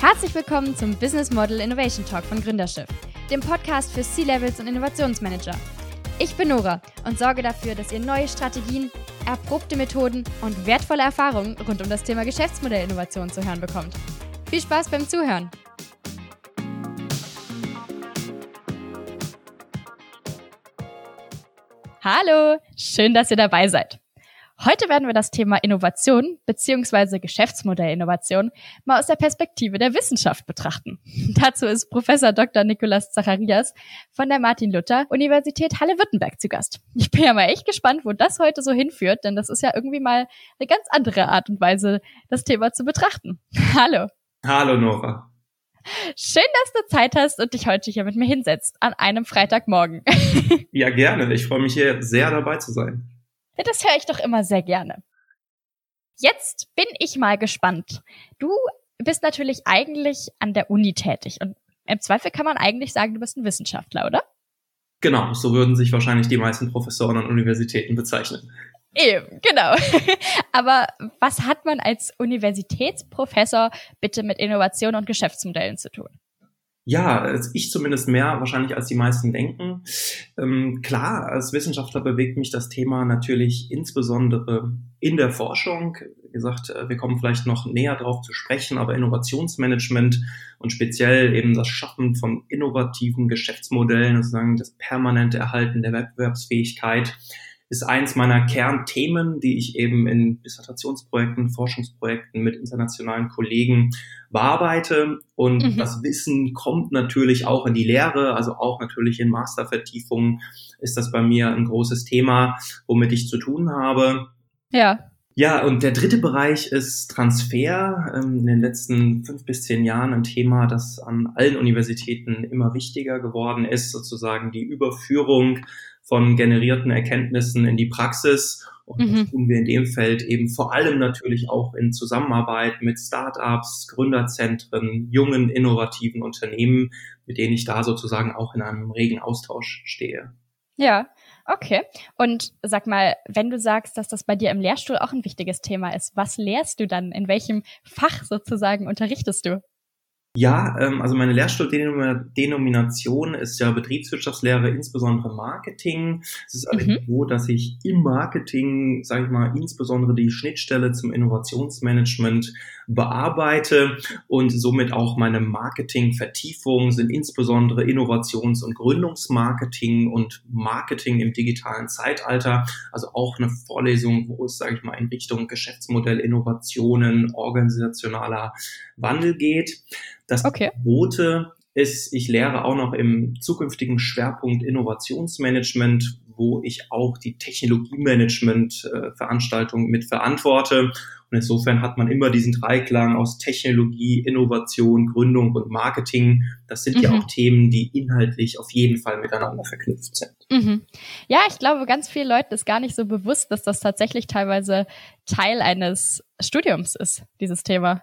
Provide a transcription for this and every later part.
Herzlich willkommen zum Business Model Innovation Talk von Gründerschiff, dem Podcast für C-Levels und Innovationsmanager. Ich bin Nora und sorge dafür, dass ihr neue Strategien, erprobte Methoden und wertvolle Erfahrungen rund um das Thema Geschäftsmodellinnovation zu hören bekommt. Viel Spaß beim Zuhören! Hallo, schön, dass ihr dabei seid. Heute werden wir das Thema Innovation bzw. Geschäftsmodellinnovation mal aus der Perspektive der Wissenschaft betrachten. Dazu ist Professor Dr. Nikolaus Zacharias von der Martin-Luther-Universität Halle-Württemberg zu Gast. Ich bin ja mal echt gespannt, wo das heute so hinführt, denn das ist ja irgendwie mal eine ganz andere Art und Weise, das Thema zu betrachten. Hallo. Hallo Nora. Schön, dass du Zeit hast und dich heute hier mit mir hinsetzt, an einem Freitagmorgen. ja, gerne. Ich freue mich hier sehr dabei zu sein. Ja, das höre ich doch immer sehr gerne. Jetzt bin ich mal gespannt. Du bist natürlich eigentlich an der Uni tätig und im Zweifel kann man eigentlich sagen, du bist ein Wissenschaftler, oder? Genau, so würden sich wahrscheinlich die meisten Professoren an Universitäten bezeichnen. Eben, genau. Aber was hat man als Universitätsprofessor bitte mit Innovation und Geschäftsmodellen zu tun? Ja, ich zumindest mehr wahrscheinlich als die meisten denken. Ähm, klar, als Wissenschaftler bewegt mich das Thema natürlich insbesondere in der Forschung. Wie gesagt, äh, wir kommen vielleicht noch näher darauf zu sprechen, aber Innovationsmanagement und speziell eben das Schaffen von innovativen Geschäftsmodellen, sozusagen das permanente Erhalten der Wettbewerbsfähigkeit, ist eins meiner Kernthemen, die ich eben in Dissertationsprojekten, Forschungsprojekten mit internationalen Kollegen bearbeite. Und mhm. das Wissen kommt natürlich auch in die Lehre, also auch natürlich in Mastervertiefungen ist das bei mir ein großes Thema, womit ich zu tun habe. Ja. Ja, und der dritte Bereich ist Transfer. Ähm, in den letzten fünf bis zehn Jahren ein Thema, das an allen Universitäten immer wichtiger geworden ist, sozusagen die Überführung von generierten Erkenntnissen in die Praxis. Und mhm. das tun wir in dem Feld eben vor allem natürlich auch in Zusammenarbeit mit Startups, Gründerzentren, jungen, innovativen Unternehmen, mit denen ich da sozusagen auch in einem regen Austausch stehe. Ja, okay. Und sag mal, wenn du sagst, dass das bei dir im Lehrstuhl auch ein wichtiges Thema ist, was lehrst du dann? In welchem Fach sozusagen unterrichtest du? Ja, ähm, also meine Lehrstuhldenomination ist ja Betriebswirtschaftslehre, insbesondere Marketing. Es ist allerdings mhm. so, dass ich im Marketing, sage ich mal, insbesondere die Schnittstelle zum Innovationsmanagement bearbeite und somit auch meine Marketingvertiefungen sind insbesondere Innovations- und Gründungsmarketing und Marketing im digitalen Zeitalter. Also auch eine Vorlesung, wo es, sage ich mal, in Richtung Geschäftsmodell, Innovationen, organisationaler Wandel geht. Das okay. Rote ist, ich lehre auch noch im zukünftigen Schwerpunkt Innovationsmanagement, wo ich auch die Technologiemanagement-Veranstaltung mit verantworte. Und insofern hat man immer diesen Dreiklang aus Technologie, Innovation, Gründung und Marketing. Das sind mhm. ja auch Themen, die inhaltlich auf jeden Fall miteinander verknüpft sind. Mhm. Ja, ich glaube, ganz vielen Leuten ist gar nicht so bewusst, dass das tatsächlich teilweise Teil eines Studiums ist, dieses Thema.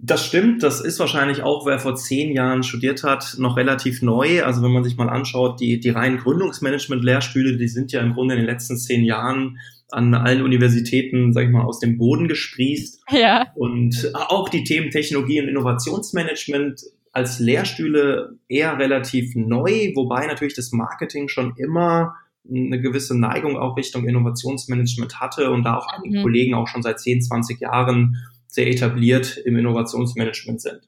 Das stimmt, das ist wahrscheinlich auch, wer vor zehn Jahren studiert hat, noch relativ neu. Also wenn man sich mal anschaut, die, die reinen Gründungsmanagement-Lehrstühle, die sind ja im Grunde in den letzten zehn Jahren an allen Universitäten, sag ich mal, aus dem Boden gesprießt. Ja. Und auch die Themen Technologie und Innovationsmanagement als Lehrstühle eher relativ neu, wobei natürlich das Marketing schon immer eine gewisse Neigung auch Richtung Innovationsmanagement hatte und da auch einige mhm. Kollegen auch schon seit 10, 20 Jahren sehr etabliert im Innovationsmanagement sind.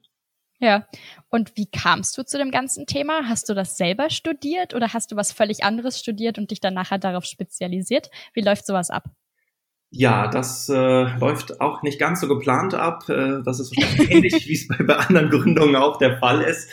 Ja. Und wie kamst du zu dem ganzen Thema? Hast du das selber studiert oder hast du was völlig anderes studiert und dich dann nachher darauf spezialisiert? Wie läuft sowas ab? Ja, das äh, läuft auch nicht ganz so geplant ab. Äh, das ist wahrscheinlich ähnlich, wie es bei, bei anderen Gründungen auch der Fall ist.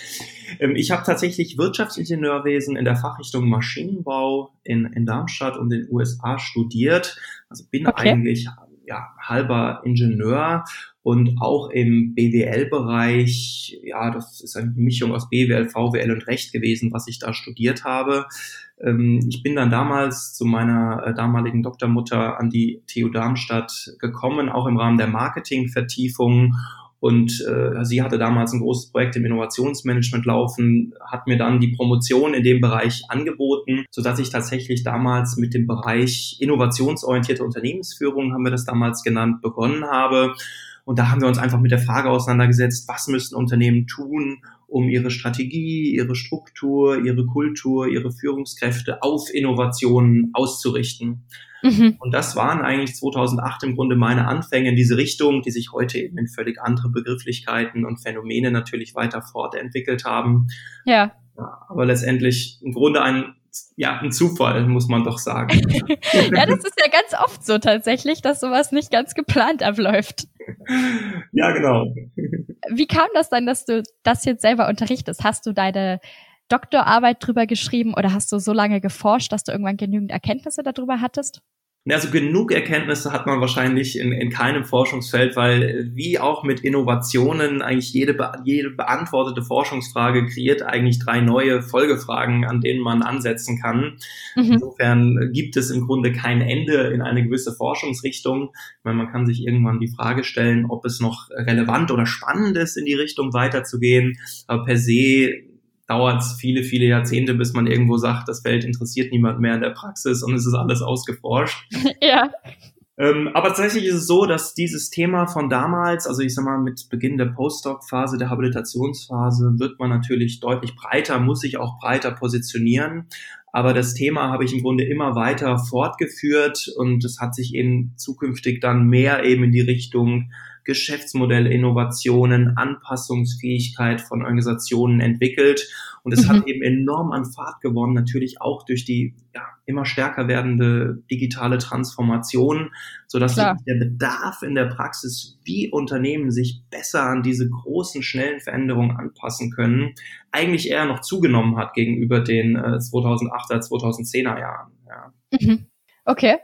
Ähm, ich habe tatsächlich Wirtschaftsingenieurwesen in der Fachrichtung Maschinenbau in, in Darmstadt und in den USA studiert. Also bin okay. eigentlich ja, halber Ingenieur und auch im BWL-Bereich, ja, das ist eine Mischung aus BWL, VWL und Recht gewesen, was ich da studiert habe. Ähm, ich bin dann damals zu meiner äh, damaligen Doktormutter an die TU Darmstadt gekommen, auch im Rahmen der Marketingvertiefung und äh, sie hatte damals ein großes Projekt im Innovationsmanagement laufen, hat mir dann die Promotion in dem Bereich angeboten, so dass ich tatsächlich damals mit dem Bereich innovationsorientierte Unternehmensführung, haben wir das damals genannt, begonnen habe. Und da haben wir uns einfach mit der Frage auseinandergesetzt, was müssen Unternehmen tun, um ihre Strategie, ihre Struktur, ihre Kultur, ihre Führungskräfte auf Innovationen auszurichten. Mhm. Und das waren eigentlich 2008 im Grunde meine Anfänge in diese Richtung, die sich heute eben in völlig andere Begrifflichkeiten und Phänomene natürlich weiter fortentwickelt haben. Ja. ja aber letztendlich im Grunde ein ja, ein Zufall, muss man doch sagen. ja, das ist ja ganz oft so tatsächlich, dass sowas nicht ganz geplant abläuft. Ja, genau. Wie kam das dann, dass du das jetzt selber unterrichtest? Hast du deine Doktorarbeit drüber geschrieben oder hast du so lange geforscht, dass du irgendwann genügend Erkenntnisse darüber hattest? Also genug Erkenntnisse hat man wahrscheinlich in, in keinem Forschungsfeld, weil wie auch mit Innovationen eigentlich jede, jede beantwortete Forschungsfrage kreiert eigentlich drei neue Folgefragen, an denen man ansetzen kann. Mhm. Insofern gibt es im Grunde kein Ende in eine gewisse Forschungsrichtung. Weil man kann sich irgendwann die Frage stellen, ob es noch relevant oder spannend ist, in die Richtung weiterzugehen. Aber per se dauert es viele, viele Jahrzehnte, bis man irgendwo sagt, das Feld interessiert niemand mehr in der Praxis und es ist alles ausgeforscht. ja. Ähm, aber tatsächlich ist es so, dass dieses Thema von damals, also ich sag mal mit Beginn der Postdoc-Phase, der Habilitationsphase, wird man natürlich deutlich breiter, muss sich auch breiter positionieren. Aber das Thema habe ich im Grunde immer weiter fortgeführt und es hat sich eben zukünftig dann mehr eben in die Richtung Geschäftsmodell, Innovationen, Anpassungsfähigkeit von Organisationen entwickelt. Und es mhm. hat eben enorm an Fahrt gewonnen, natürlich auch durch die ja, immer stärker werdende digitale Transformation, sodass Klar. der Bedarf in der Praxis, wie Unternehmen sich besser an diese großen, schnellen Veränderungen anpassen können, eigentlich eher noch zugenommen hat gegenüber den äh, 2008er, 2010er Jahren. Ja. Mhm. Okay.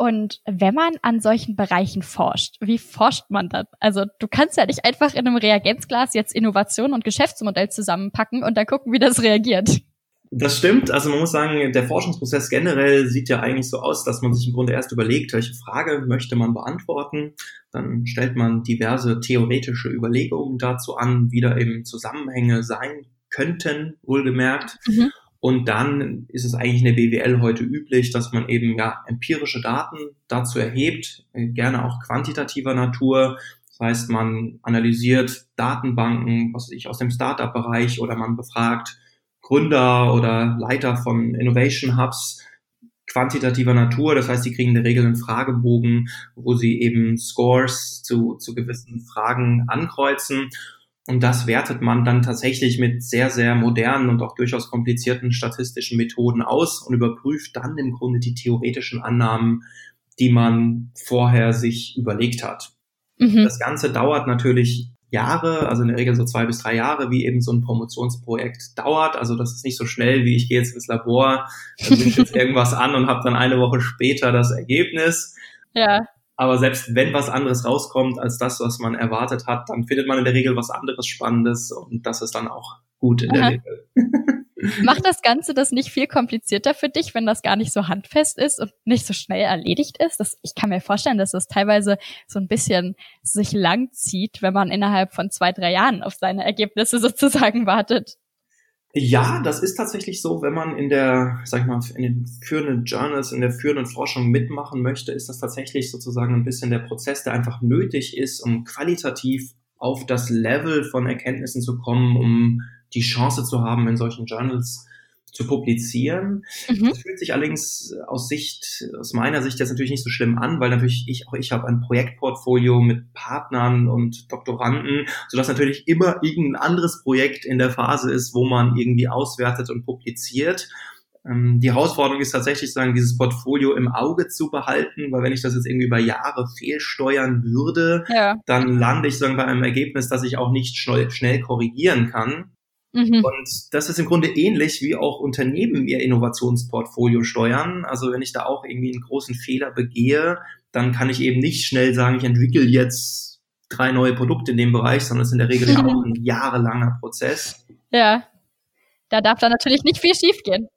Und wenn man an solchen Bereichen forscht, wie forscht man dann? Also du kannst ja nicht einfach in einem Reagenzglas jetzt Innovation und Geschäftsmodell zusammenpacken und dann gucken, wie das reagiert. Das stimmt. Also man muss sagen, der Forschungsprozess generell sieht ja eigentlich so aus, dass man sich im Grunde erst überlegt, welche Frage möchte man beantworten. Dann stellt man diverse theoretische Überlegungen dazu an, wie da eben Zusammenhänge sein könnten, wohlgemerkt. Mhm. Und dann ist es eigentlich in der BWL heute üblich, dass man eben ja empirische Daten dazu erhebt, äh, gerne auch quantitativer Natur. Das heißt, man analysiert Datenbanken, was ich, aus dem Startup-Bereich oder man befragt Gründer oder Leiter von Innovation Hubs quantitativer Natur. Das heißt, die kriegen in der Regel einen Fragebogen, wo sie eben Scores zu, zu gewissen Fragen ankreuzen. Und das wertet man dann tatsächlich mit sehr, sehr modernen und auch durchaus komplizierten statistischen Methoden aus und überprüft dann im Grunde die theoretischen Annahmen, die man vorher sich überlegt hat. Mhm. Das Ganze dauert natürlich Jahre, also in der Regel so zwei bis drei Jahre, wie eben so ein Promotionsprojekt dauert. Also das ist nicht so schnell, wie ich gehe jetzt ins Labor, mische jetzt irgendwas an und habe dann eine Woche später das Ergebnis. Ja. Aber selbst wenn was anderes rauskommt als das, was man erwartet hat, dann findet man in der Regel was anderes Spannendes und das ist dann auch gut in Aha. der Regel. Macht das Ganze das nicht viel komplizierter für dich, wenn das gar nicht so handfest ist und nicht so schnell erledigt ist? Das, ich kann mir vorstellen, dass das teilweise so ein bisschen sich lang zieht, wenn man innerhalb von zwei, drei Jahren auf seine Ergebnisse sozusagen wartet. Ja, das ist tatsächlich so, wenn man in der, sag ich mal, in den führenden Journals, in der führenden Forschung mitmachen möchte, ist das tatsächlich sozusagen ein bisschen der Prozess, der einfach nötig ist, um qualitativ auf das Level von Erkenntnissen zu kommen, um die Chance zu haben, in solchen Journals zu publizieren. Mhm. Das fühlt sich allerdings aus Sicht, aus meiner Sicht jetzt natürlich nicht so schlimm an, weil natürlich ich auch ich habe ein Projektportfolio mit Partnern und Doktoranden, sodass natürlich immer irgendein anderes Projekt in der Phase ist, wo man irgendwie auswertet und publiziert. Ähm, die Herausforderung ist tatsächlich, sagen, dieses Portfolio im Auge zu behalten, weil wenn ich das jetzt irgendwie über Jahre fehlsteuern würde, ja. dann lande ich sagen bei einem Ergebnis, das ich auch nicht schnell, schnell korrigieren kann. Mhm. Und das ist im Grunde ähnlich, wie auch Unternehmen ihr Innovationsportfolio steuern. Also wenn ich da auch irgendwie einen großen Fehler begehe, dann kann ich eben nicht schnell sagen, ich entwickle jetzt drei neue Produkte in dem Bereich, sondern es ist in der Regel ja auch ein jahrelanger Prozess. Ja, da darf dann natürlich nicht viel schiefgehen.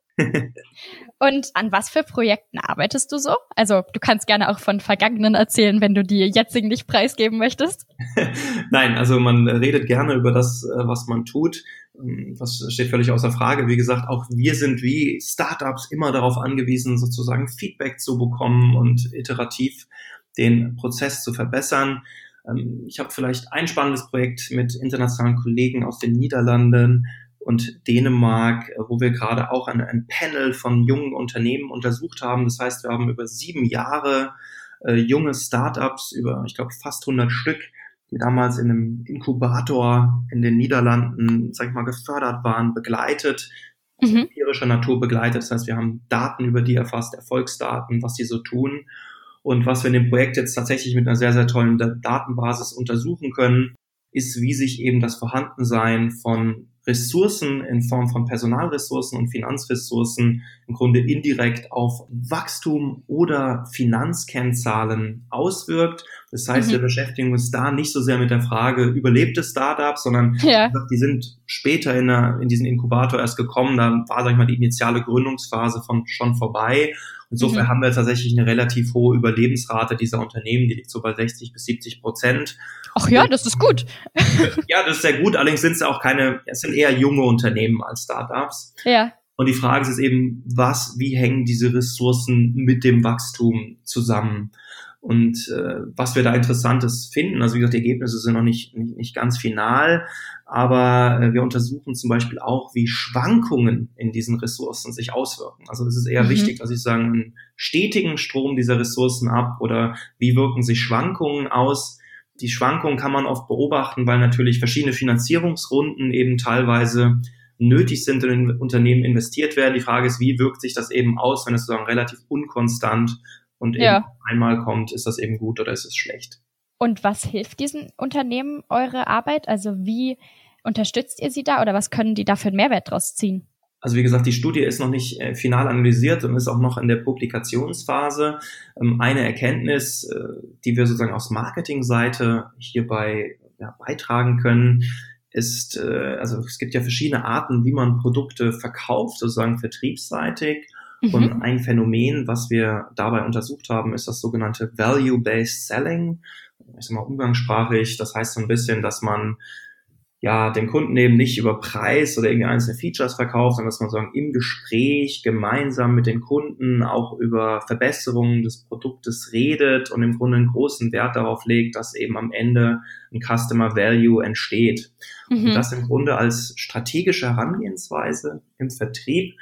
Und an was für Projekten arbeitest du so? Also du kannst gerne auch von vergangenen erzählen, wenn du die jetzigen nicht preisgeben möchtest. Nein, also man redet gerne über das, äh, was man tut. Ähm, das steht völlig außer Frage. Wie gesagt, auch wir sind wie Startups immer darauf angewiesen, sozusagen Feedback zu bekommen und iterativ den Prozess zu verbessern. Ähm, ich habe vielleicht ein spannendes Projekt mit internationalen Kollegen aus den Niederlanden und Dänemark, äh, wo wir gerade auch ein, ein Panel von jungen Unternehmen untersucht haben. Das heißt, wir haben über sieben Jahre äh, junge Startups, über, ich glaube, fast 100 Stück, die damals in einem Inkubator in den Niederlanden, sag ich mal, gefördert waren, begleitet, mhm. empirischer Natur begleitet. Das heißt, wir haben Daten über die erfasst, Erfolgsdaten, was die so tun. Und was wir in dem Projekt jetzt tatsächlich mit einer sehr, sehr tollen Datenbasis untersuchen können, ist, wie sich eben das Vorhandensein von Ressourcen in Form von Personalressourcen und Finanzressourcen im Grunde indirekt auf Wachstum oder Finanzkennzahlen auswirkt. Das heißt, mhm. wir beschäftigen uns da nicht so sehr mit der Frage, überlebte Startups, sondern ja. die sind später in, der, in diesen Inkubator erst gekommen. Da war, sag ich mal, die initiale Gründungsphase von schon vorbei. Insofern mhm. haben wir tatsächlich eine relativ hohe Überlebensrate dieser Unternehmen, die liegt so bei 60 bis 70 Prozent. Ach ja, das ist gut. ja, das ist sehr gut. Allerdings sind es auch keine, es sind eher junge Unternehmen als Startups. Ja. Und die Frage ist eben, was, wie hängen diese Ressourcen mit dem Wachstum zusammen? Und äh, was wir da Interessantes finden, also wie gesagt, die Ergebnisse sind noch nicht, nicht, nicht ganz final, aber äh, wir untersuchen zum Beispiel auch, wie Schwankungen in diesen Ressourcen sich auswirken. Also es ist eher mhm. wichtig, dass ich sagen, einen stetigen Strom dieser Ressourcen ab oder wie wirken sich Schwankungen aus. Die Schwankungen kann man oft beobachten, weil natürlich verschiedene Finanzierungsrunden eben teilweise nötig sind und in Unternehmen investiert werden. Die Frage ist, wie wirkt sich das eben aus, wenn es sozusagen relativ unkonstant und ja. eben einmal kommt, ist das eben gut oder ist es schlecht. Und was hilft diesen Unternehmen eure Arbeit? Also wie unterstützt ihr sie da oder was können die da für einen Mehrwert draus ziehen? Also wie gesagt, die Studie ist noch nicht äh, final analysiert und ist auch noch in der Publikationsphase. Ähm, eine Erkenntnis, äh, die wir sozusagen aus Marketingseite hierbei ja, beitragen können, ist, äh, also es gibt ja verschiedene Arten, wie man Produkte verkauft, sozusagen vertriebsseitig. Mhm. Und ein Phänomen, was wir dabei untersucht haben, ist das sogenannte Value-Based Selling. Ich sag mal umgangssprachlich. Das heißt so ein bisschen, dass man ja den Kunden eben nicht über Preis oder irgendwie einzelne Features verkauft, sondern dass man sagen im Gespräch gemeinsam mit den Kunden auch über Verbesserungen des Produktes redet und im Grunde einen großen Wert darauf legt, dass eben am Ende ein Customer Value entsteht. Mhm. Und das im Grunde als strategische Herangehensweise im Vertrieb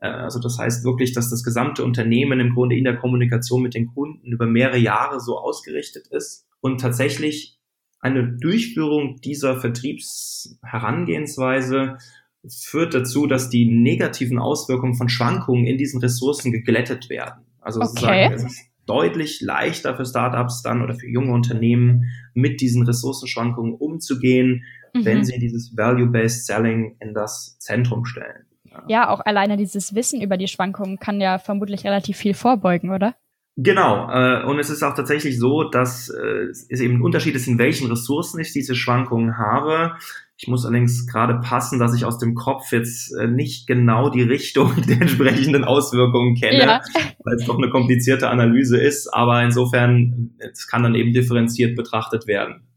also das heißt wirklich, dass das gesamte Unternehmen im Grunde in der Kommunikation mit den Kunden über mehrere Jahre so ausgerichtet ist und tatsächlich eine Durchführung dieser Vertriebsherangehensweise führt dazu, dass die negativen Auswirkungen von Schwankungen in diesen Ressourcen geglättet werden. Also okay. sozusagen, es ist deutlich leichter für Startups dann oder für junge Unternehmen mit diesen Ressourcenschwankungen umzugehen, mhm. wenn sie dieses Value-Based Selling in das Zentrum stellen. Ja, auch alleine dieses Wissen über die Schwankungen kann ja vermutlich relativ viel vorbeugen, oder? Genau, äh, und es ist auch tatsächlich so, dass äh, es eben ein Unterschied ist, in welchen Ressourcen ich diese Schwankungen habe. Ich muss allerdings gerade passen, dass ich aus dem Kopf jetzt äh, nicht genau die Richtung der entsprechenden Auswirkungen kenne, ja. weil es doch eine komplizierte Analyse ist. Aber insofern, es kann dann eben differenziert betrachtet werden.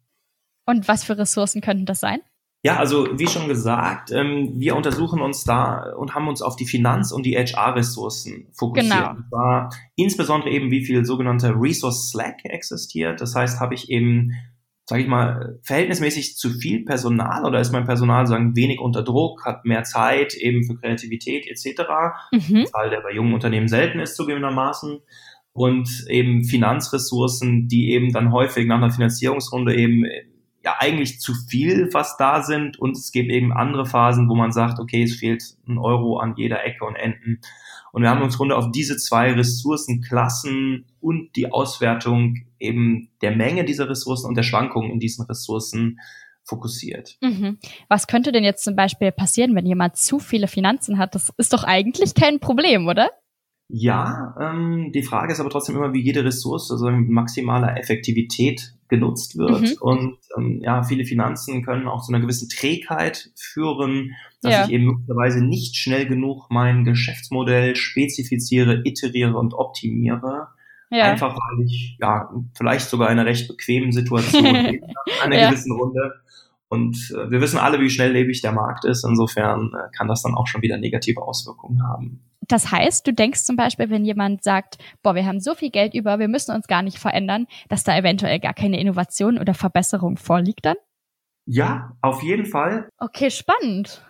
Und was für Ressourcen könnten das sein? Ja, also wie schon gesagt, ähm, wir untersuchen uns da und haben uns auf die Finanz- und die HR-Ressourcen fokussiert. Genau. Und zwar insbesondere eben, wie viel sogenannter Resource Slack existiert. Das heißt, habe ich eben, sage ich mal, verhältnismäßig zu viel Personal oder ist mein Personal sagen wenig unter Druck, hat mehr Zeit eben für Kreativität etc. Mhm. Zahl, der bei jungen Unternehmen selten ist zugegebenermaßen und eben Finanzressourcen, die eben dann häufig nach einer Finanzierungsrunde eben ja eigentlich zu viel was da sind und es gibt eben andere Phasen, wo man sagt, okay, es fehlt ein Euro an jeder Ecke und Enden. Und wir haben uns runter auf diese zwei Ressourcenklassen und die Auswertung eben der Menge dieser Ressourcen und der Schwankungen in diesen Ressourcen fokussiert. Mhm. Was könnte denn jetzt zum Beispiel passieren, wenn jemand zu viele Finanzen hat? Das ist doch eigentlich kein Problem, oder? Ja, ähm, die Frage ist aber trotzdem immer, wie jede Ressource also mit maximaler Effektivität genutzt wird. Mhm. Und ähm, ja, viele Finanzen können auch zu einer gewissen Trägheit führen, dass ja. ich eben möglicherweise nicht schnell genug mein Geschäftsmodell spezifiziere, iteriere und optimiere. Ja. Einfach weil ich ja vielleicht sogar in einer recht bequemen Situation bin, in einer ja. gewissen Runde. Und äh, wir wissen alle, wie schnelllebig der Markt ist. Insofern äh, kann das dann auch schon wieder negative Auswirkungen haben. Das heißt, du denkst zum Beispiel, wenn jemand sagt, boah, wir haben so viel Geld über, wir müssen uns gar nicht verändern, dass da eventuell gar keine Innovation oder Verbesserung vorliegt dann? Ja, auf jeden Fall. Okay, spannend.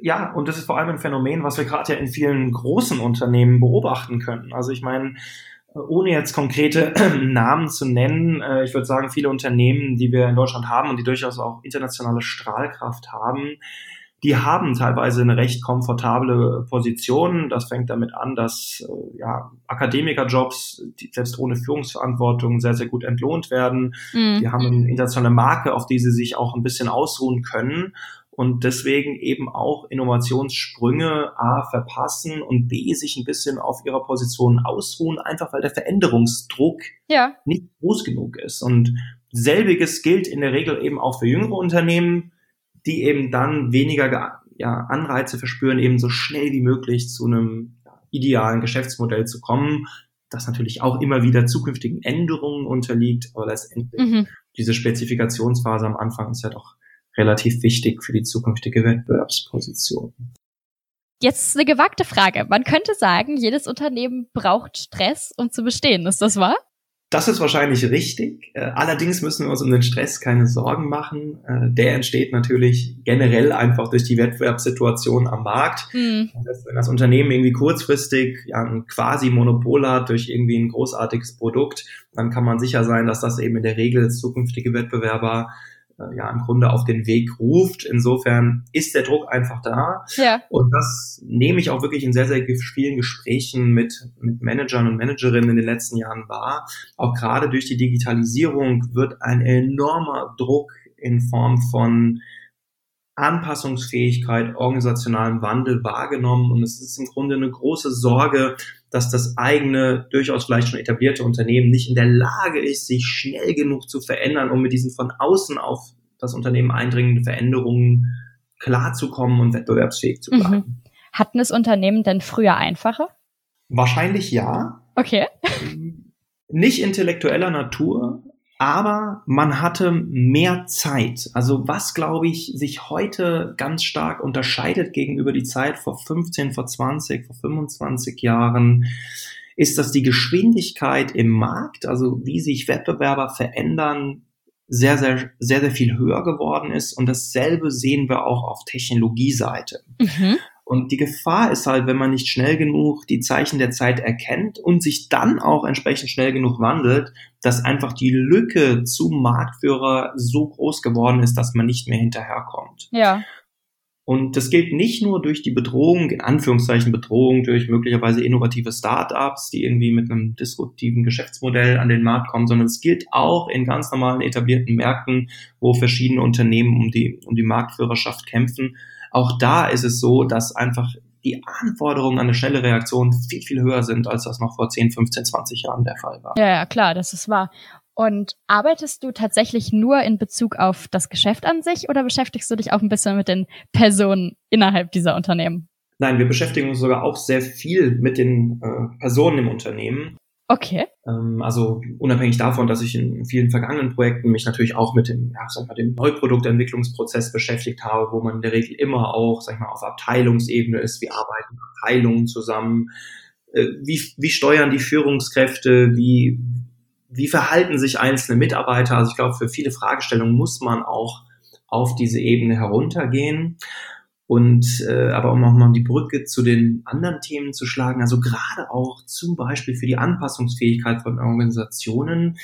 Ja, und das ist vor allem ein Phänomen, was wir gerade ja in vielen großen Unternehmen beobachten können. Also ich meine, ohne jetzt konkrete Namen zu nennen, äh, ich würde sagen, viele Unternehmen, die wir in Deutschland haben und die durchaus auch internationale Strahlkraft haben, die haben teilweise eine recht komfortable Position. Das fängt damit an, dass äh, ja, Akademikerjobs, die selbst ohne Führungsverantwortung, sehr, sehr gut entlohnt werden. Mhm. Die haben eine internationale Marke, auf die sie sich auch ein bisschen ausruhen können und deswegen eben auch Innovationssprünge A verpassen und B sich ein bisschen auf ihrer Position ausruhen, einfach weil der Veränderungsdruck ja. nicht groß genug ist. Und selbiges gilt in der Regel eben auch für jüngere Unternehmen, die eben dann weniger ja, Anreize verspüren, eben so schnell wie möglich zu einem ja, idealen Geschäftsmodell zu kommen, das natürlich auch immer wieder zukünftigen Änderungen unterliegt, aber letztendlich mhm. diese Spezifikationsphase am Anfang ist ja doch relativ wichtig für die zukünftige Wettbewerbsposition. Jetzt eine gewagte Frage. Man könnte sagen, jedes Unternehmen braucht Stress, um zu bestehen. Ist das wahr? Das ist wahrscheinlich richtig. Äh, allerdings müssen wir uns um den Stress keine Sorgen machen. Äh, der entsteht natürlich generell einfach durch die Wettbewerbssituation am Markt. Hm. wenn das Unternehmen irgendwie kurzfristig ja, ein quasi Monopol hat durch irgendwie ein großartiges Produkt, dann kann man sicher sein, dass das eben in der Regel zukünftige Wettbewerber äh, ja im Grunde auf den Weg ruft. Insofern ist der Druck einfach da. Ja. Und das nehme ich auch wirklich in sehr, sehr vielen Gesprächen mit, mit Managern und Managerinnen in den letzten Jahren wahr. Auch gerade durch die Digitalisierung wird ein enormer Druck in Form von Anpassungsfähigkeit, organisationalem Wandel wahrgenommen. Und es ist im Grunde eine große Sorge, dass das eigene, durchaus vielleicht schon etablierte Unternehmen nicht in der Lage ist, sich schnell genug zu verändern, um mit diesen von außen auf das Unternehmen eindringenden Veränderungen klarzukommen und wettbewerbsfähig zu bleiben. Mhm. Hatten es Unternehmen denn früher einfacher? Wahrscheinlich ja. Okay. Nicht intellektueller Natur, aber man hatte mehr Zeit. Also was, glaube ich, sich heute ganz stark unterscheidet gegenüber die Zeit vor 15, vor 20, vor 25 Jahren, ist, dass die Geschwindigkeit im Markt, also wie sich Wettbewerber verändern, sehr, sehr, sehr, sehr viel höher geworden ist. Und dasselbe sehen wir auch auf Technologieseite. Mhm. Und die Gefahr ist halt, wenn man nicht schnell genug die Zeichen der Zeit erkennt und sich dann auch entsprechend schnell genug wandelt, dass einfach die Lücke zum Marktführer so groß geworden ist, dass man nicht mehr hinterherkommt. Ja. Und das gilt nicht nur durch die Bedrohung, in Anführungszeichen Bedrohung, durch möglicherweise innovative Startups, die irgendwie mit einem disruptiven Geschäftsmodell an den Markt kommen, sondern es gilt auch in ganz normalen etablierten Märkten, wo verschiedene Unternehmen um die, um die Marktführerschaft kämpfen. Auch da ist es so, dass einfach die Anforderungen an eine schnelle Reaktion viel, viel höher sind, als das noch vor 10, 15, 20 Jahren der Fall war. Ja, ja, klar, das ist wahr. Und arbeitest du tatsächlich nur in Bezug auf das Geschäft an sich oder beschäftigst du dich auch ein bisschen mit den Personen innerhalb dieser Unternehmen? Nein, wir beschäftigen uns sogar auch sehr viel mit den äh, Personen im Unternehmen. Okay. Ähm, also unabhängig davon, dass ich in vielen vergangenen Projekten mich natürlich auch mit dem, ja, sag mal, dem Neuproduktentwicklungsprozess beschäftigt habe, wo man in der Regel immer auch, sag ich mal, auf Abteilungsebene ist, wie arbeiten Abteilungen zusammen, äh, wie, wie steuern die Führungskräfte, wie, wie verhalten sich einzelne Mitarbeiter. Also ich glaube, für viele Fragestellungen muss man auch auf diese Ebene heruntergehen. Und äh, aber um auch mal die Brücke zu den anderen Themen zu schlagen, also gerade auch zum Beispiel für die Anpassungsfähigkeit von Organisationen,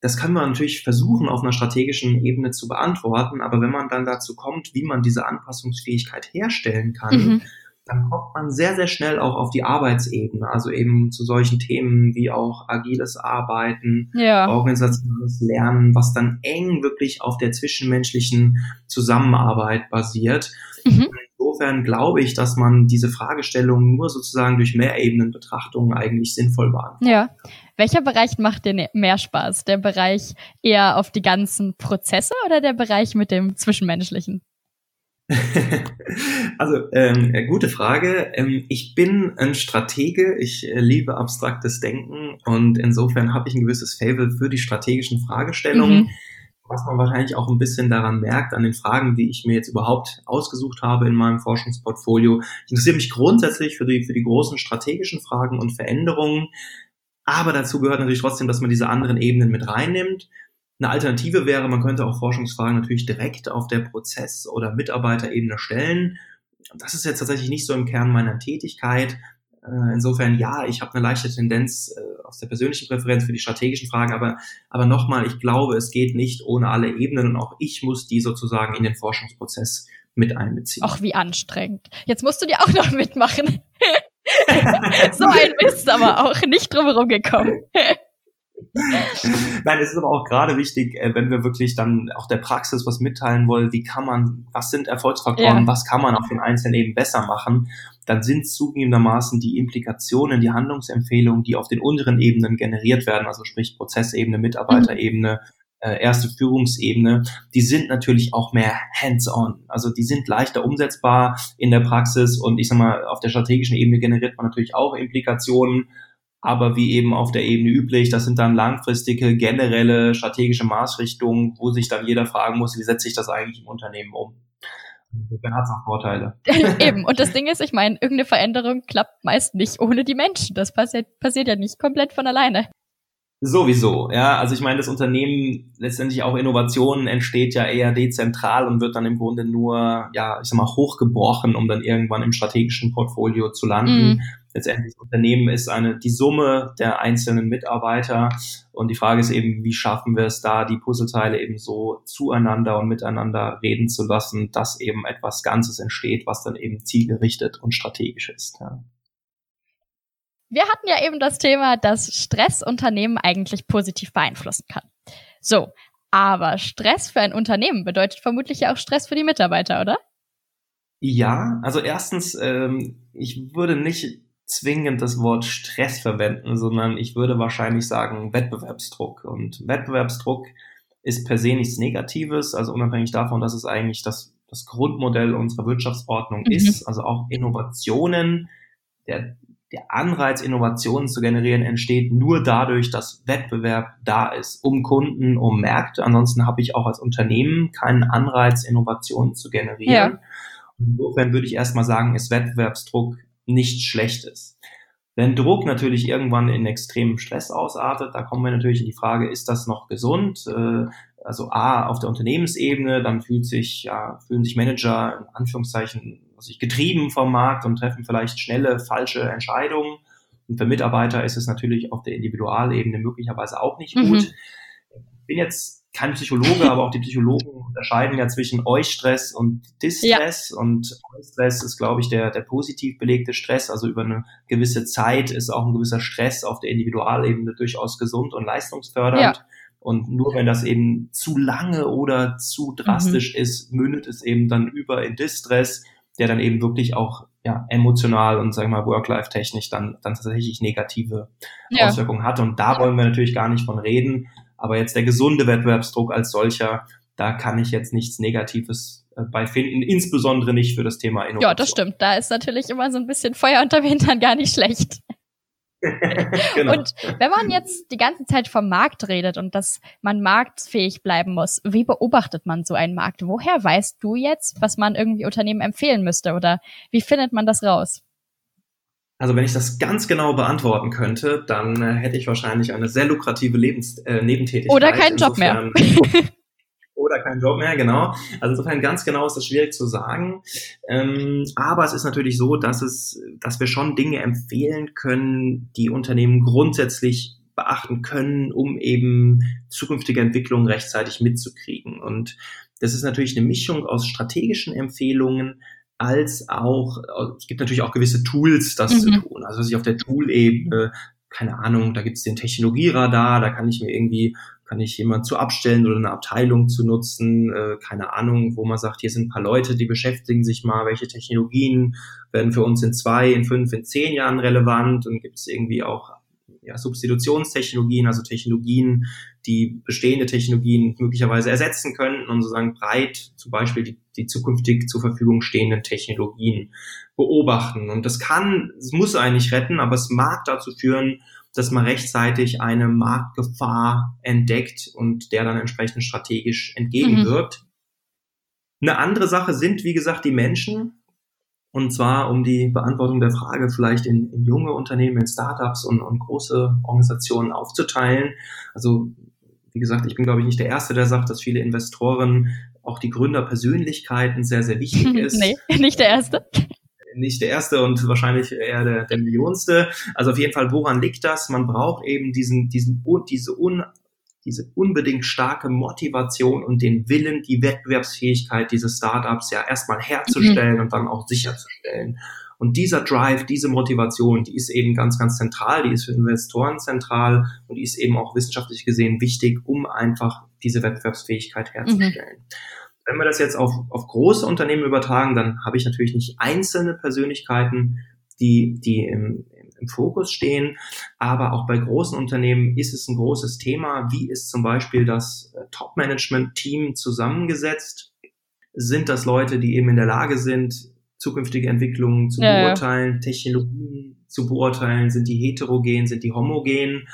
das kann man natürlich versuchen, auf einer strategischen Ebene zu beantworten, aber wenn man dann dazu kommt, wie man diese Anpassungsfähigkeit herstellen kann, mhm. dann kommt man sehr, sehr schnell auch auf die Arbeitsebene, also eben zu solchen Themen wie auch agiles Arbeiten, ja. organisationales Lernen, was dann eng wirklich auf der zwischenmenschlichen Zusammenarbeit basiert. Mhm insofern glaube ich, dass man diese Fragestellung nur sozusagen durch Mehrebenenbetrachtungen eigentlich sinnvoll beantwortet. Ja. Welcher Bereich macht dir mehr Spaß? Der Bereich eher auf die ganzen Prozesse oder der Bereich mit dem Zwischenmenschlichen? also, ähm, gute Frage. Ähm, ich bin ein Stratege. Ich äh, liebe abstraktes Denken und insofern habe ich ein gewisses Fable für die strategischen Fragestellungen. Mhm. Was man wahrscheinlich auch ein bisschen daran merkt, an den Fragen, die ich mir jetzt überhaupt ausgesucht habe in meinem Forschungsportfolio. Ich interessiere mich grundsätzlich für die, für die großen strategischen Fragen und Veränderungen. Aber dazu gehört natürlich trotzdem, dass man diese anderen Ebenen mit reinnimmt. Eine Alternative wäre, man könnte auch Forschungsfragen natürlich direkt auf der Prozess- oder Mitarbeiterebene stellen. Das ist jetzt tatsächlich nicht so im Kern meiner Tätigkeit. Äh, insofern ja, ich habe eine leichte Tendenz äh, aus der persönlichen Präferenz für die strategischen Fragen, aber, aber nochmal, ich glaube, es geht nicht ohne alle Ebenen und auch ich muss die sozusagen in den Forschungsprozess mit einbeziehen. Ach, wie anstrengend. Jetzt musst du dir auch noch mitmachen. so ein Mist aber auch nicht drumherum gekommen. Nein, es ist aber auch gerade wichtig, äh, wenn wir wirklich dann auch der Praxis was mitteilen wollen, wie kann man, was sind Erfolgsfaktoren, ja. was kann man auf den einzelnen eben besser machen, dann sind zugegebenermaßen die Implikationen, die Handlungsempfehlungen, die auf den unteren Ebenen generiert werden, also sprich Prozessebene, Mitarbeiterebene, äh, erste Führungsebene, die sind natürlich auch mehr hands-on. Also die sind leichter umsetzbar in der Praxis und ich sag mal, auf der strategischen Ebene generiert man natürlich auch Implikationen, aber wie eben auf der Ebene üblich, das sind dann langfristige, generelle strategische Maßrichtungen, wo sich dann jeder fragen muss, wie setze ich das eigentlich im Unternehmen um. Dann hat es auch Vorteile. eben, und das Ding ist, ich meine, irgendeine Veränderung klappt meist nicht ohne die Menschen. Das passiert, passiert ja nicht komplett von alleine. Sowieso, ja. Also ich meine, das Unternehmen, letztendlich auch Innovation entsteht ja eher dezentral und wird dann im Grunde nur, ja, ich sag mal, hochgebrochen, um dann irgendwann im strategischen Portfolio zu landen. Mm letztendlich das Unternehmen ist eine, die Summe der einzelnen Mitarbeiter. Und die Frage ist eben, wie schaffen wir es da, die Puzzleteile eben so zueinander und miteinander reden zu lassen, dass eben etwas Ganzes entsteht, was dann eben zielgerichtet und strategisch ist. Ja. Wir hatten ja eben das Thema, dass Stress Unternehmen eigentlich positiv beeinflussen kann. So, aber Stress für ein Unternehmen bedeutet vermutlich ja auch Stress für die Mitarbeiter, oder? Ja, also erstens, ähm, ich würde nicht zwingend das Wort Stress verwenden, sondern ich würde wahrscheinlich sagen Wettbewerbsdruck. Und Wettbewerbsdruck ist per se nichts Negatives, also unabhängig davon, dass es eigentlich das, das Grundmodell unserer Wirtschaftsordnung mhm. ist, also auch Innovationen, der, der Anreiz, Innovationen zu generieren, entsteht nur dadurch, dass Wettbewerb da ist, um Kunden, um Märkte. Ansonsten habe ich auch als Unternehmen keinen Anreiz, Innovationen zu generieren. Ja. Insofern würde ich erstmal sagen, ist Wettbewerbsdruck nichts Schlechtes. Wenn Druck natürlich irgendwann in extremen Stress ausartet, da kommen wir natürlich in die Frage, ist das noch gesund? Äh, also A, auf der Unternehmensebene, dann fühlt sich, ja, fühlen sich Manager in Anführungszeichen sich getrieben vom Markt und treffen vielleicht schnelle, falsche Entscheidungen. Und für Mitarbeiter ist es natürlich auf der Individualebene möglicherweise auch nicht gut. Mhm. Ich bin jetzt kein Psychologe, aber auch die Psychologen unterscheiden ja zwischen Eustress und Distress. Ja. Und Eustress ist, glaube ich, der, der positiv belegte Stress. Also über eine gewisse Zeit ist auch ein gewisser Stress auf der Individualebene durchaus gesund und leistungsfördernd. Ja. Und nur wenn das eben zu lange oder zu drastisch mhm. ist, mündet es eben dann über in Distress, der dann eben wirklich auch ja, emotional und sagen wir mal Work-Life-technisch dann, dann tatsächlich negative ja. Auswirkungen hat. Und da wollen wir natürlich gar nicht von reden. Aber jetzt der gesunde Wettbewerbsdruck als solcher, da kann ich jetzt nichts Negatives äh, bei finden, insbesondere nicht für das Thema Innovation. Ja, das stimmt. Da ist natürlich immer so ein bisschen Feuer unterm Hintern gar nicht schlecht. genau. Und wenn man jetzt die ganze Zeit vom Markt redet und dass man marktfähig bleiben muss, wie beobachtet man so einen Markt? Woher weißt du jetzt, was man irgendwie Unternehmen empfehlen müsste oder wie findet man das raus? Also wenn ich das ganz genau beantworten könnte, dann äh, hätte ich wahrscheinlich eine sehr lukrative Lebens äh, Nebentätigkeit. Oder keinen Job mehr. oder keinen Job mehr, genau. Also insofern ganz genau ist das schwierig zu sagen. Ähm, aber es ist natürlich so, dass es, dass wir schon Dinge empfehlen können, die Unternehmen grundsätzlich beachten können, um eben zukünftige Entwicklungen rechtzeitig mitzukriegen. Und das ist natürlich eine Mischung aus strategischen Empfehlungen, als auch, es gibt natürlich auch gewisse Tools, das mhm. zu tun. Also sich auf der Tool-Ebene, keine Ahnung, da gibt es den Technologieradar, da kann ich mir irgendwie, kann ich jemand zu abstellen oder eine Abteilung zu nutzen, äh, keine Ahnung, wo man sagt, hier sind ein paar Leute, die beschäftigen sich mal, welche Technologien werden für uns in zwei, in fünf, in zehn Jahren relevant und gibt es irgendwie auch ja, Substitutionstechnologien, also Technologien, die bestehende Technologien möglicherweise ersetzen könnten und sozusagen breit zum Beispiel die, die zukünftig zur Verfügung stehenden Technologien beobachten. Und das kann, es muss eigentlich retten, aber es mag dazu führen, dass man rechtzeitig eine Marktgefahr entdeckt und der dann entsprechend strategisch entgegenwirkt. Mhm. Eine andere Sache sind, wie gesagt, die Menschen. Und zwar um die Beantwortung der Frage vielleicht in, in junge Unternehmen, in Startups und, und große Organisationen aufzuteilen. Also wie gesagt, ich bin, glaube ich, nicht der Erste, der sagt, dass viele Investoren auch die Gründerpersönlichkeiten sehr, sehr wichtig ist. nee, nicht der Erste. Nicht der Erste und wahrscheinlich eher der, der Millionste. Also auf jeden Fall, woran liegt das? Man braucht eben diesen, diesen, diese un, diese unbedingt starke Motivation und den Willen, die Wettbewerbsfähigkeit dieses Startups ja erstmal herzustellen mhm. und dann auch sicherzustellen. Und dieser Drive, diese Motivation, die ist eben ganz, ganz zentral, die ist für Investoren zentral und die ist eben auch wissenschaftlich gesehen wichtig, um einfach diese Wettbewerbsfähigkeit herzustellen. Mhm. Wenn wir das jetzt auf, auf große Unternehmen übertragen, dann habe ich natürlich nicht einzelne Persönlichkeiten, die, die im, im Fokus stehen. Aber auch bei großen Unternehmen ist es ein großes Thema. Wie ist zum Beispiel das äh, Top-Management-Team zusammengesetzt? Sind das Leute, die eben in der Lage sind, zukünftige Entwicklungen zu ja, beurteilen, ja. Technologien zu beurteilen? Sind die heterogen, sind die homogen?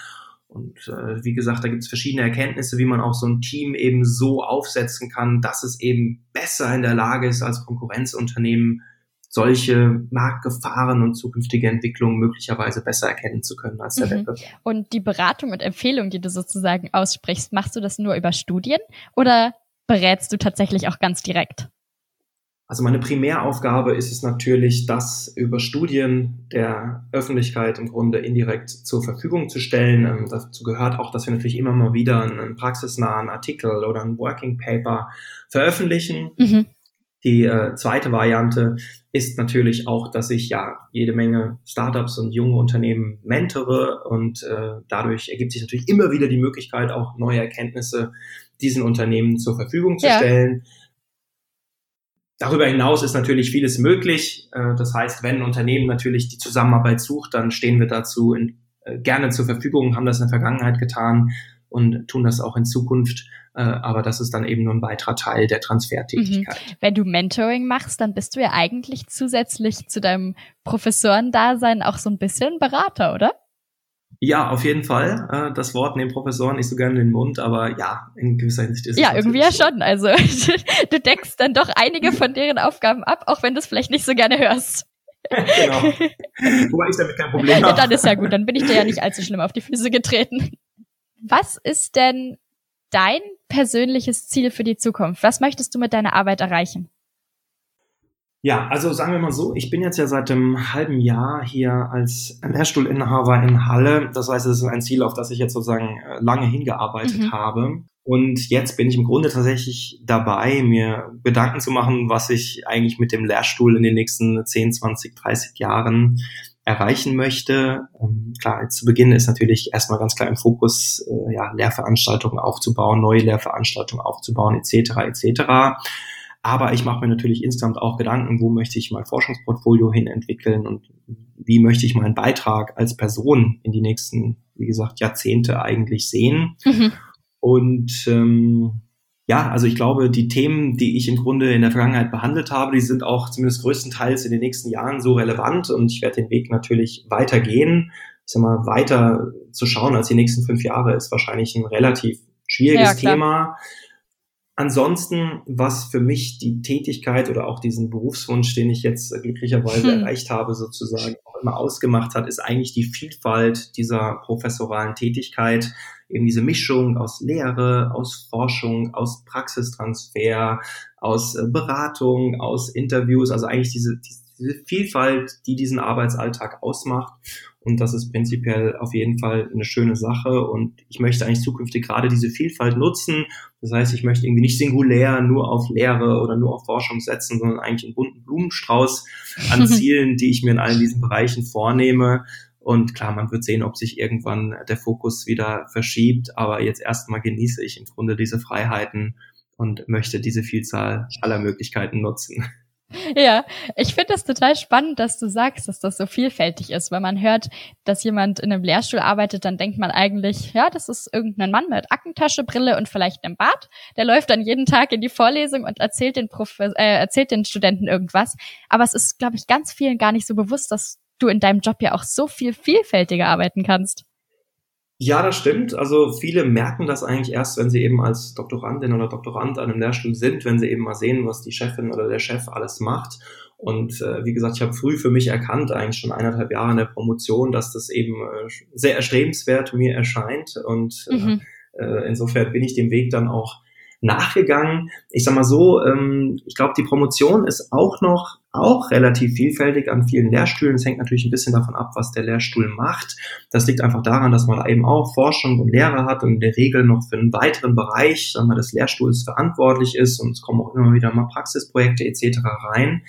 Und äh, wie gesagt, da gibt es verschiedene Erkenntnisse, wie man auch so ein Team eben so aufsetzen kann, dass es eben besser in der Lage ist, als Konkurrenzunternehmen solche Marktgefahren und zukünftige Entwicklungen möglicherweise besser erkennen zu können als der mhm. Wettbewerb. Und die Beratung und Empfehlung, die du sozusagen aussprichst, machst du das nur über Studien oder berätst du tatsächlich auch ganz direkt? Also meine Primäraufgabe ist es natürlich, das über Studien der Öffentlichkeit im Grunde indirekt zur Verfügung zu stellen. Ähm, dazu gehört auch, dass wir natürlich immer mal wieder einen praxisnahen Artikel oder ein Working Paper veröffentlichen. Mhm. Die äh, zweite Variante ist natürlich auch, dass ich ja jede Menge Startups und junge Unternehmen mentore und äh, dadurch ergibt sich natürlich immer wieder die Möglichkeit, auch neue Erkenntnisse diesen Unternehmen zur Verfügung zu ja. stellen. Darüber hinaus ist natürlich vieles möglich. Äh, das heißt, wenn ein Unternehmen natürlich die Zusammenarbeit sucht, dann stehen wir dazu in, äh, gerne zur Verfügung, haben das in der Vergangenheit getan und tun das auch in Zukunft. Äh, aber das ist dann eben nur ein weiterer Teil der Transfertätigkeit. Mhm. Wenn du Mentoring machst, dann bist du ja eigentlich zusätzlich zu deinem Professorendasein auch so ein bisschen Berater, oder? Ja, auf jeden Fall. Äh, das Wort nehmen Professoren nicht so gerne in den Mund, aber ja, in gewisser Hinsicht ist es. Ja, irgendwie ja schon. Also du deckst dann doch einige von deren Aufgaben ab, auch wenn du es vielleicht nicht so gerne hörst. genau. Wobei ich damit kein Problem habe. Ja, dann ist ja gut, dann bin ich dir ja nicht allzu schlimm auf die Füße getreten. Was ist denn dein persönliches Ziel für die Zukunft? Was möchtest du mit deiner Arbeit erreichen? Ja, also sagen wir mal so, ich bin jetzt ja seit einem halben Jahr hier als Lehrstuhlinhaber in Halle. Das heißt, es ist ein Ziel, auf das ich jetzt sozusagen äh, lange hingearbeitet mhm. habe. Und jetzt bin ich im Grunde tatsächlich dabei, mir Gedanken zu machen, was ich eigentlich mit dem Lehrstuhl in den nächsten 10, 20, 30 Jahren erreichen möchte. Ähm, klar, zu Beginn ist natürlich erstmal ganz klar im Fokus, äh, ja, Lehrveranstaltungen aufzubauen, neue Lehrveranstaltungen aufzubauen, etc. etc. Aber ich mache mir natürlich insgesamt auch Gedanken, wo möchte ich mein Forschungsportfolio hin entwickeln und wie möchte ich meinen Beitrag als Person in die nächsten, wie gesagt, Jahrzehnte eigentlich sehen. Mhm. Und ähm, ja, also ich glaube, die Themen, die ich im Grunde in der Vergangenheit behandelt habe, die sind auch zumindest größtenteils in den nächsten Jahren so relevant und ich werde den Weg natürlich weitergehen. Ich sag mal, weiter zu schauen als die nächsten fünf Jahre ist wahrscheinlich ein relativ schwieriges ja, Thema. Ansonsten, was für mich die Tätigkeit oder auch diesen Berufswunsch, den ich jetzt glücklicherweise hm. erreicht habe, sozusagen auch immer ausgemacht hat, ist eigentlich die Vielfalt dieser professoralen Tätigkeit, eben diese Mischung aus Lehre, aus Forschung, aus Praxistransfer, aus äh, Beratung, aus Interviews, also eigentlich diese, diese Vielfalt, die diesen Arbeitsalltag ausmacht. Und das ist prinzipiell auf jeden Fall eine schöne Sache. Und ich möchte eigentlich zukünftig gerade diese Vielfalt nutzen. Das heißt, ich möchte irgendwie nicht singulär nur auf Lehre oder nur auf Forschung setzen, sondern eigentlich einen bunten Blumenstrauß an Zielen, die ich mir in allen diesen Bereichen vornehme. Und klar, man wird sehen, ob sich irgendwann der Fokus wieder verschiebt. Aber jetzt erstmal genieße ich im Grunde diese Freiheiten und möchte diese Vielzahl aller Möglichkeiten nutzen. Ja, ich finde das total spannend, dass du sagst, dass das so vielfältig ist. Wenn man hört, dass jemand in einem Lehrstuhl arbeitet, dann denkt man eigentlich, ja, das ist irgendein Mann mit Ackentaschebrille Brille und vielleicht einem Bart. Der läuft dann jeden Tag in die Vorlesung und erzählt den, Prof äh, erzählt den Studenten irgendwas. Aber es ist, glaube ich, ganz vielen gar nicht so bewusst, dass du in deinem Job ja auch so viel vielfältiger arbeiten kannst. Ja, das stimmt. Also viele merken das eigentlich erst, wenn sie eben als Doktorandin oder Doktorand an einem Lehrstuhl sind, wenn sie eben mal sehen, was die Chefin oder der Chef alles macht. Und äh, wie gesagt, ich habe früh für mich erkannt, eigentlich schon eineinhalb Jahre in der Promotion, dass das eben äh, sehr erstrebenswert mir erscheint. Und äh, mhm. äh, insofern bin ich dem Weg dann auch nachgegangen. Ich sag mal so, ähm, ich glaube, die Promotion ist auch noch auch relativ vielfältig an vielen Lehrstühlen. Es hängt natürlich ein bisschen davon ab, was der Lehrstuhl macht. Das liegt einfach daran, dass man eben auch Forschung und Lehre hat und in der Regel noch für einen weiteren Bereich sagen wir, des Lehrstuhls verantwortlich ist und es kommen auch immer wieder mal Praxisprojekte etc. rein.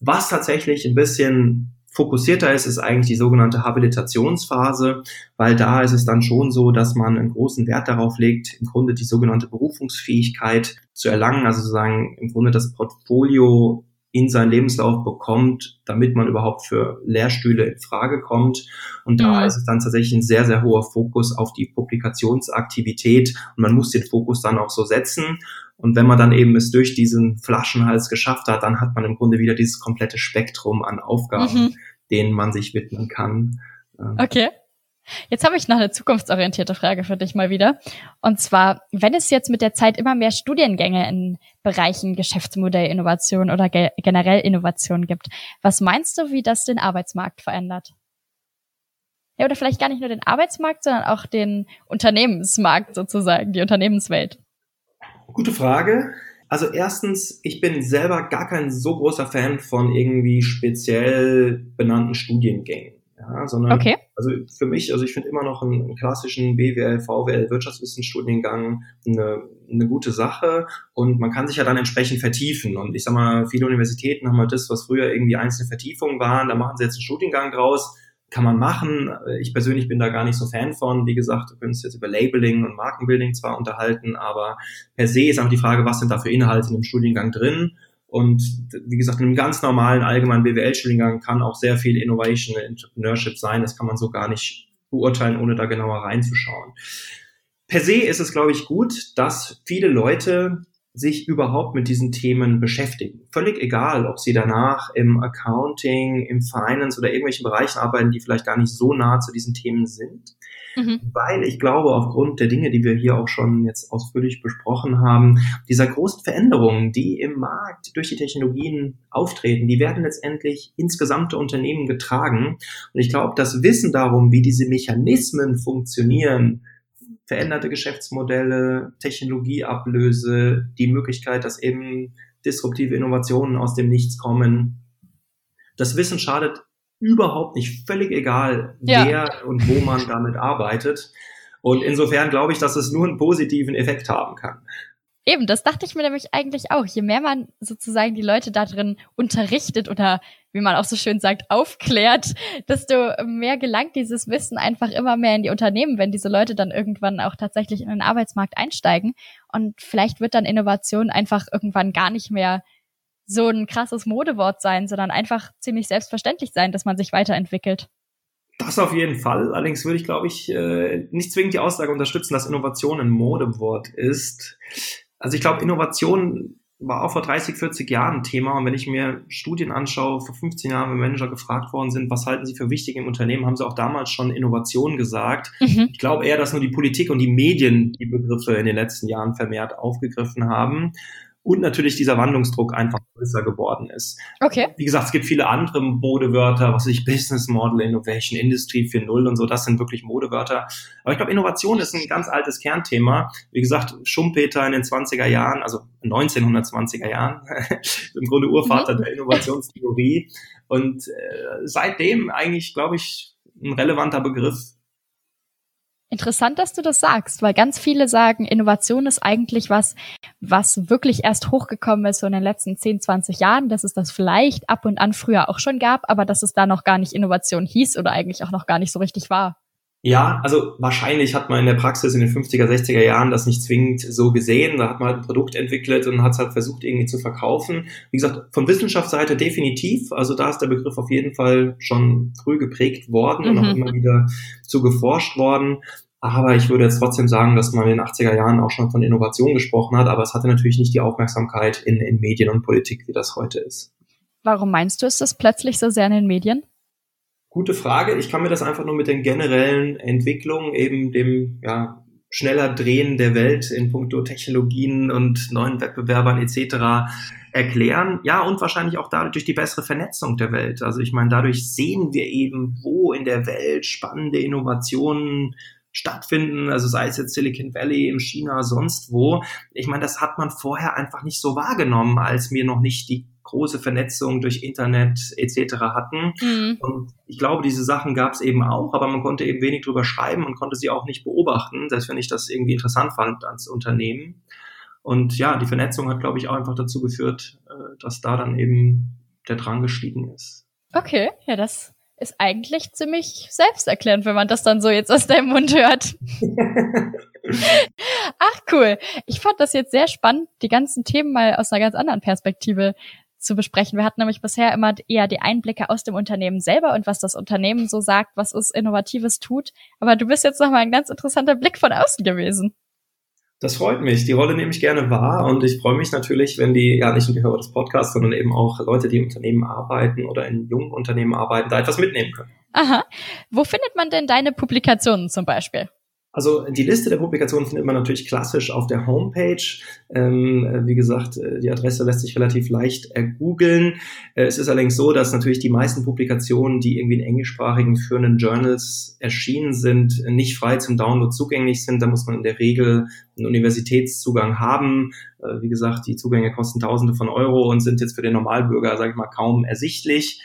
Was tatsächlich ein bisschen fokussierter ist, ist eigentlich die sogenannte Habilitationsphase, weil da ist es dann schon so, dass man einen großen Wert darauf legt, im Grunde die sogenannte Berufungsfähigkeit zu erlangen, also sozusagen im Grunde das Portfolio in seinen Lebenslauf bekommt, damit man überhaupt für Lehrstühle in Frage kommt. Und da mhm. ist es dann tatsächlich ein sehr, sehr hoher Fokus auf die Publikationsaktivität und man muss den Fokus dann auch so setzen. Und wenn man dann eben es durch diesen Flaschenhals geschafft hat, dann hat man im Grunde wieder dieses komplette Spektrum an Aufgaben, mhm. denen man sich widmen kann. Ähm, okay. Jetzt habe ich noch eine zukunftsorientierte Frage für dich mal wieder. Und zwar, wenn es jetzt mit der Zeit immer mehr Studiengänge in Bereichen Geschäftsmodellinnovation oder ge generell Innovation gibt, was meinst du, wie das den Arbeitsmarkt verändert? Ja, oder vielleicht gar nicht nur den Arbeitsmarkt, sondern auch den Unternehmensmarkt sozusagen, die Unternehmenswelt. Gute Frage. Also erstens, ich bin selber gar kein so großer Fan von irgendwie speziell benannten Studiengängen. Ja, sondern okay. Also für mich, also ich finde immer noch einen, klassischen BWL, VWL, Wirtschaftswissenstudiengang eine, eine gute Sache und man kann sich ja dann entsprechend vertiefen. Und ich sag mal, viele Universitäten haben halt das, was früher irgendwie einzelne Vertiefungen waren, da machen sie jetzt einen Studiengang draus kann man machen. Ich persönlich bin da gar nicht so Fan von. Wie gesagt, wir können uns jetzt über Labeling und Markenbuilding zwar unterhalten, aber per se ist auch die Frage, was sind da für Inhalte in dem Studiengang drin? Und wie gesagt, in einem ganz normalen allgemeinen BWL-Studiengang kann auch sehr viel Innovation Entrepreneurship sein. Das kann man so gar nicht beurteilen, ohne da genauer reinzuschauen. Per se ist es, glaube ich, gut, dass viele Leute sich überhaupt mit diesen Themen beschäftigen. Völlig egal, ob sie danach im Accounting, im Finance oder irgendwelchen Bereichen arbeiten, die vielleicht gar nicht so nah zu diesen Themen sind. Mhm. Weil ich glaube, aufgrund der Dinge, die wir hier auch schon jetzt ausführlich besprochen haben, dieser großen Veränderungen, die im Markt durch die Technologien auftreten, die werden letztendlich ins gesamte Unternehmen getragen. Und ich glaube, das Wissen darum, wie diese Mechanismen funktionieren, veränderte Geschäftsmodelle, Technologieablöse, die Möglichkeit, dass eben disruptive Innovationen aus dem Nichts kommen. Das Wissen schadet überhaupt nicht, völlig egal, ja. wer und wo man damit arbeitet. Und insofern glaube ich, dass es nur einen positiven Effekt haben kann. Eben, das dachte ich mir nämlich eigentlich auch. Je mehr man sozusagen die Leute da drin unterrichtet oder wie man auch so schön sagt, aufklärt, desto mehr gelangt dieses Wissen einfach immer mehr in die Unternehmen, wenn diese Leute dann irgendwann auch tatsächlich in den Arbeitsmarkt einsteigen. Und vielleicht wird dann Innovation einfach irgendwann gar nicht mehr so ein krasses Modewort sein, sondern einfach ziemlich selbstverständlich sein, dass man sich weiterentwickelt. Das auf jeden Fall. Allerdings würde ich, glaube ich, äh, nicht zwingend die Aussage unterstützen, dass Innovation ein Modewort ist. Also ich glaube, Innovation war auch vor 30, 40 Jahren ein Thema. Und wenn ich mir Studien anschaue, vor 15 Jahren, wenn Manager gefragt worden sind, was halten sie für wichtig im Unternehmen, haben sie auch damals schon Innovation gesagt. Mhm. Ich glaube eher, dass nur die Politik und die Medien die Begriffe in den letzten Jahren vermehrt aufgegriffen haben und natürlich dieser Wandlungsdruck einfach größer geworden ist. Okay. Wie gesagt, es gibt viele andere Modewörter, was weiß ich, Business Model, Innovation, Industry 4.0 und so, das sind wirklich Modewörter. Aber ich glaube, Innovation ist ein ganz altes Kernthema. Wie gesagt, Schumpeter in den 20er Jahren, also 1920er Jahren, im Grunde Urvater mhm. der Innovationstheorie. Und äh, seitdem eigentlich, glaube ich, ein relevanter Begriff Interessant, dass du das sagst, weil ganz viele sagen, Innovation ist eigentlich was, was wirklich erst hochgekommen ist so in den letzten 10, 20 Jahren, dass es das vielleicht ab und an früher auch schon gab, aber dass es da noch gar nicht Innovation hieß oder eigentlich auch noch gar nicht so richtig war. Ja, also wahrscheinlich hat man in der Praxis in den 50er, 60er Jahren das nicht zwingend so gesehen. Da hat man halt ein Produkt entwickelt und hat es halt versucht irgendwie zu verkaufen. Wie gesagt, von Wissenschaftsseite definitiv. Also da ist der Begriff auf jeden Fall schon früh geprägt worden mhm. und auch immer wieder zu geforscht worden. Aber ich würde jetzt trotzdem sagen, dass man in den 80er Jahren auch schon von Innovation gesprochen hat, aber es hatte natürlich nicht die Aufmerksamkeit in, in Medien und Politik, wie das heute ist. Warum meinst du, ist das plötzlich so sehr in den Medien? Gute Frage. Ich kann mir das einfach nur mit den generellen Entwicklungen, eben dem ja, schneller Drehen der Welt in puncto Technologien und neuen Wettbewerbern etc. erklären. Ja, und wahrscheinlich auch dadurch die bessere Vernetzung der Welt. Also ich meine, dadurch sehen wir eben, wo in der Welt spannende Innovationen stattfinden, also sei es jetzt Silicon Valley, in China, sonst wo. Ich meine, das hat man vorher einfach nicht so wahrgenommen, als wir noch nicht die große Vernetzung durch Internet etc. hatten. Mhm. Und ich glaube, diese Sachen gab es eben auch, aber man konnte eben wenig drüber schreiben und konnte sie auch nicht beobachten, selbst wenn ich das irgendwie interessant fand als Unternehmen. Und ja, die Vernetzung hat, glaube ich, auch einfach dazu geführt, äh, dass da dann eben der Drang gestiegen ist. Okay, ja, das ist eigentlich ziemlich selbsterklärend, wenn man das dann so jetzt aus deinem Mund hört. Ach cool. Ich fand das jetzt sehr spannend, die ganzen Themen mal aus einer ganz anderen Perspektive zu besprechen. Wir hatten nämlich bisher immer eher die Einblicke aus dem Unternehmen selber und was das Unternehmen so sagt, was es Innovatives tut. Aber du bist jetzt nochmal ein ganz interessanter Blick von außen gewesen. Das freut mich. Die Rolle nehme ich gerne wahr und ich freue mich natürlich, wenn die, ja nicht nur die Hörer des Podcasts, sondern eben auch Leute, die im Unternehmen arbeiten oder in jungen Unternehmen arbeiten, da etwas mitnehmen können. Aha. Wo findet man denn deine Publikationen zum Beispiel? Also die Liste der Publikationen findet man natürlich klassisch auf der Homepage. Ähm, wie gesagt, äh, die Adresse lässt sich relativ leicht ergoogeln. Äh, es ist allerdings so, dass natürlich die meisten Publikationen, die irgendwie in englischsprachigen führenden Journals erschienen sind, nicht frei zum Download zugänglich sind. Da muss man in der Regel einen Universitätszugang haben. Äh, wie gesagt, die Zugänge kosten Tausende von Euro und sind jetzt für den Normalbürger, sage ich mal, kaum ersichtlich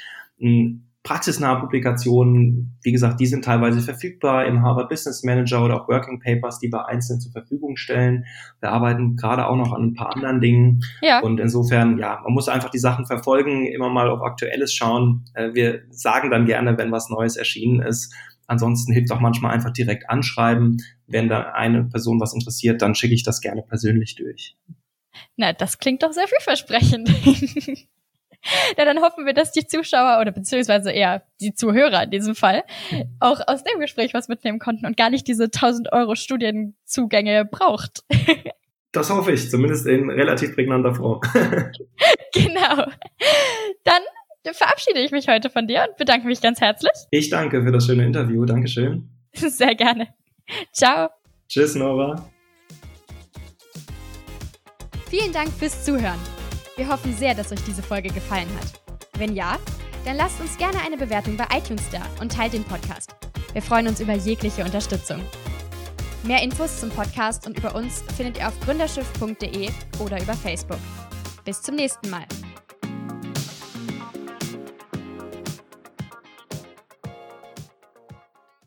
praxisnahe Publikationen, wie gesagt, die sind teilweise verfügbar im Harvard Business Manager oder auch Working Papers, die wir einzeln zur Verfügung stellen. Wir arbeiten gerade auch noch an ein paar anderen Dingen. Ja. Und insofern, ja, man muss einfach die Sachen verfolgen, immer mal auf Aktuelles schauen. Äh, wir sagen dann gerne, wenn was Neues erschienen ist. Ansonsten hilft auch manchmal einfach direkt anschreiben. Wenn da eine Person was interessiert, dann schicke ich das gerne persönlich durch. Na, das klingt doch sehr vielversprechend. Na, dann hoffen wir, dass die Zuschauer oder beziehungsweise eher die Zuhörer in diesem Fall auch aus dem Gespräch was mitnehmen konnten und gar nicht diese 1000 Euro Studienzugänge braucht. Das hoffe ich, zumindest in relativ prägnanter Form. genau. Dann verabschiede ich mich heute von dir und bedanke mich ganz herzlich. Ich danke für das schöne Interview. Dankeschön. Sehr gerne. Ciao. Tschüss, Nora. Vielen Dank fürs Zuhören. Wir hoffen sehr, dass euch diese Folge gefallen hat. Wenn ja, dann lasst uns gerne eine Bewertung bei iTunes da und teilt den Podcast. Wir freuen uns über jegliche Unterstützung. Mehr Infos zum Podcast und über uns findet ihr auf gründerschiff.de oder über Facebook. Bis zum nächsten Mal.